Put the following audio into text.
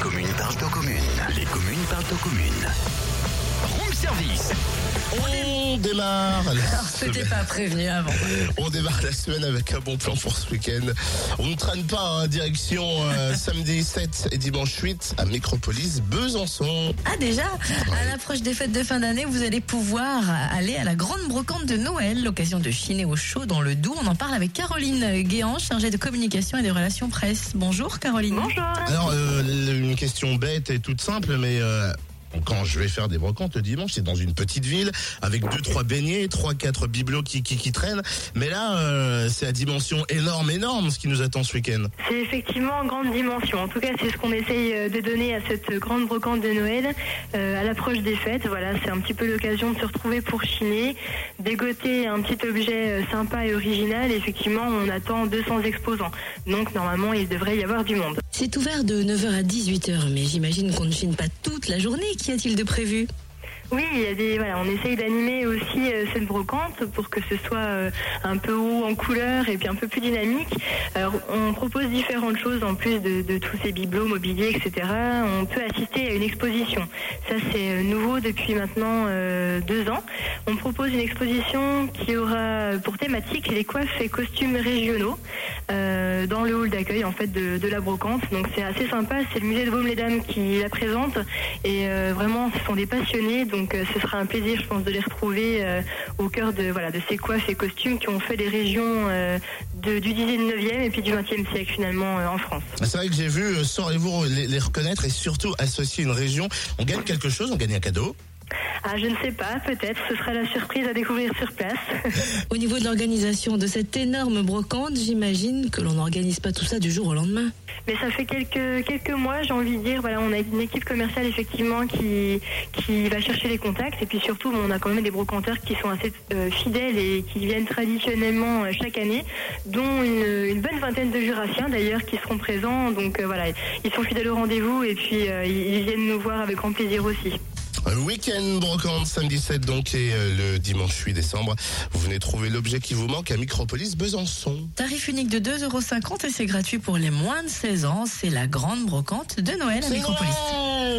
communes parlent aux communes. Les communes parlent aux communes. Room service. Démarre. C'était semaine- pas prévenu avant. On démarre la semaine avec un bon plan pour ce week-end. On ne traîne pas, hein, direction euh, samedi 7 et dimanche 8 à Micropolis, Besançon. Ah déjà, à l'approche des fêtes de fin d'année, vous allez pouvoir aller à la grande brocante de Noël, l'occasion de chiner au chaud dans le Doubs. On en parle avec Caroline Guéant, chargée de communication et de relations presse. Bonjour Caroline. Bonjour. Alors, euh, une question bête et toute simple, mais euh, quand je vais faire des brocantes le dimanche, c'est dans une petite ville avec deux, trois beignets, trois, quatre bibelots qui, qui, qui traînent. Mais là, euh, c'est à dimension énorme, énorme ce qui nous attend ce week-end. C'est effectivement en grande dimension. En tout cas, c'est ce qu'on essaye euh, de donner à cette grande brocante de Noël euh, à l'approche des fêtes. Voilà, c'est un petit peu l'occasion de se retrouver pour chiner, dégoter un petit objet sympa et original. Effectivement, on attend 200 exposants. Donc normalement, il devrait y avoir du monde. C'est ouvert de 9h à 18h, mais j'imagine qu'on ne chine pas toute la journée. Qu'y a-t-il de prévu? Oui, il y a des on essaye d'animer aussi euh, cette brocante pour que ce soit euh, un peu haut en couleur et puis un peu plus dynamique. On propose différentes choses en plus de, tous ces bibelots, mobiliers, etc. On peut assister à une exposition. Ça, c'est euh, nouveau depuis maintenant deux ans. On propose une exposition qui aura pour thématique les coiffes et costumes régionaux euh, dans le hall d'accueil en fait de, de la brocante. Donc c'est assez sympa. C'est le musée de Baume-les-Dames qui la présente et euh, vraiment ce sont des passionnés. Donc euh, ce sera un plaisir, je pense, de les retrouver euh, au cœur de voilà de ces coiffes et costumes qui ont fait les régions euh, de- du 19e et puis du 20e siècle finalement euh, en France. C'est vrai que j'ai vu, euh, saurez-vous les, les reconnaître et surtout associer une région. On gagne quelque chose, on gagne un cadeau. Ah, je ne sais pas, peut-être. Ce sera la surprise à découvrir sur place. Au niveau de l'organisation de cette énorme brocante, j'imagine que l'on n'organise pas tout ça du jour au lendemain. Mais ça fait quelques quelques mois, j'ai envie de dire. Voilà, on a une équipe commerciale effectivement qui qui va chercher les contacts et puis surtout, on a quand même des brocanteurs qui sont assez euh, fidèles et qui viennent traditionnellement euh, chaque année, dont une, une bonne vingtaine de Jurassiens d'ailleurs qui seront présents. Donc euh, voilà, ils sont fidèles au rendez-vous et puis ils viennent nous voir avec grand plaisir aussi. Un Week-end brocante samedi 7 donc et euh, le dimanche 8 décembre. Vous venez trouver l'objet qui vous manque à Micropolis Besançon. Tarif unique de 2,50€ et c'est gratuit pour les moins de 16 ans. C'est la grande brocante de Noël à Micropolis. Noël